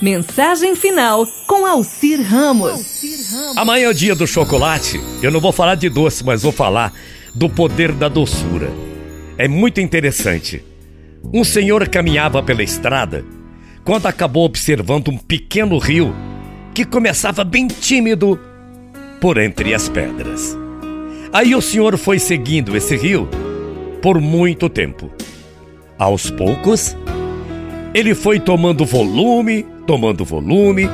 Mensagem final com Alcir Ramos. Amanhã é o dia do chocolate. Eu não vou falar de doce, mas vou falar do poder da doçura. É muito interessante. Um senhor caminhava pela estrada quando acabou observando um pequeno rio que começava bem tímido por entre as pedras. Aí o senhor foi seguindo esse rio por muito tempo. Aos poucos, ele foi tomando volume, tomando volume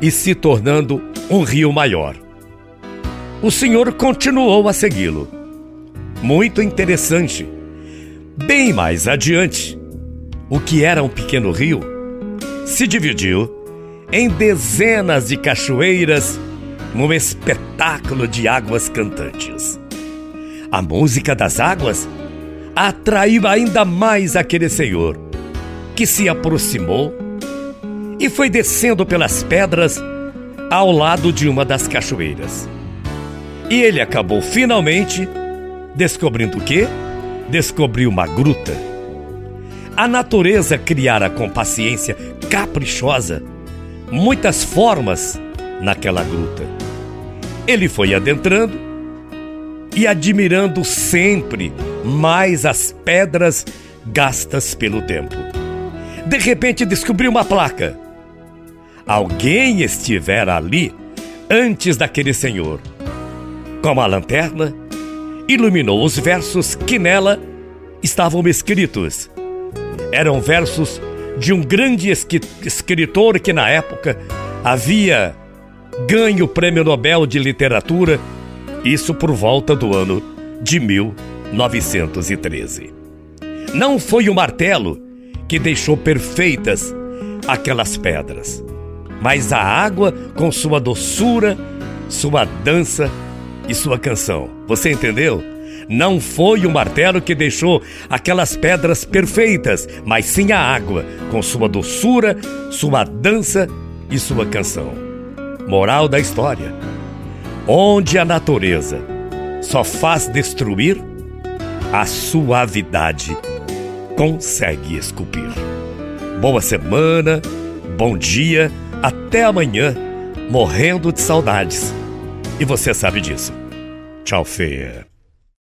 e se tornando um rio maior. O senhor continuou a segui-lo. Muito interessante. Bem mais adiante, o que era um pequeno rio se dividiu em dezenas de cachoeiras num espetáculo de águas cantantes. A música das águas atraiu ainda mais aquele senhor, que se aproximou e foi descendo pelas pedras ao lado de uma das cachoeiras. E ele acabou finalmente descobrindo o quê? Descobriu uma gruta. A natureza criara com paciência caprichosa muitas formas naquela gruta. Ele foi adentrando e admirando sempre mais as pedras gastas pelo tempo. De repente descobriu uma placa. Alguém estivera ali antes daquele senhor. Com uma lanterna, iluminou os versos que nela estavam escritos. Eram versos de um grande escritor que na época havia ganho o Prêmio Nobel de Literatura, isso por volta do ano de 1913. Não foi o martelo que deixou perfeitas aquelas pedras, mas a água com sua doçura, sua dança e sua canção. Você entendeu? Não foi o martelo que deixou aquelas pedras perfeitas, mas sim a água, com sua doçura, sua dança e sua canção. Moral da história: onde a natureza só faz destruir, a suavidade consegue esculpir. Boa semana, bom dia, até amanhã, morrendo de saudades. E você sabe disso. Tchau, feia.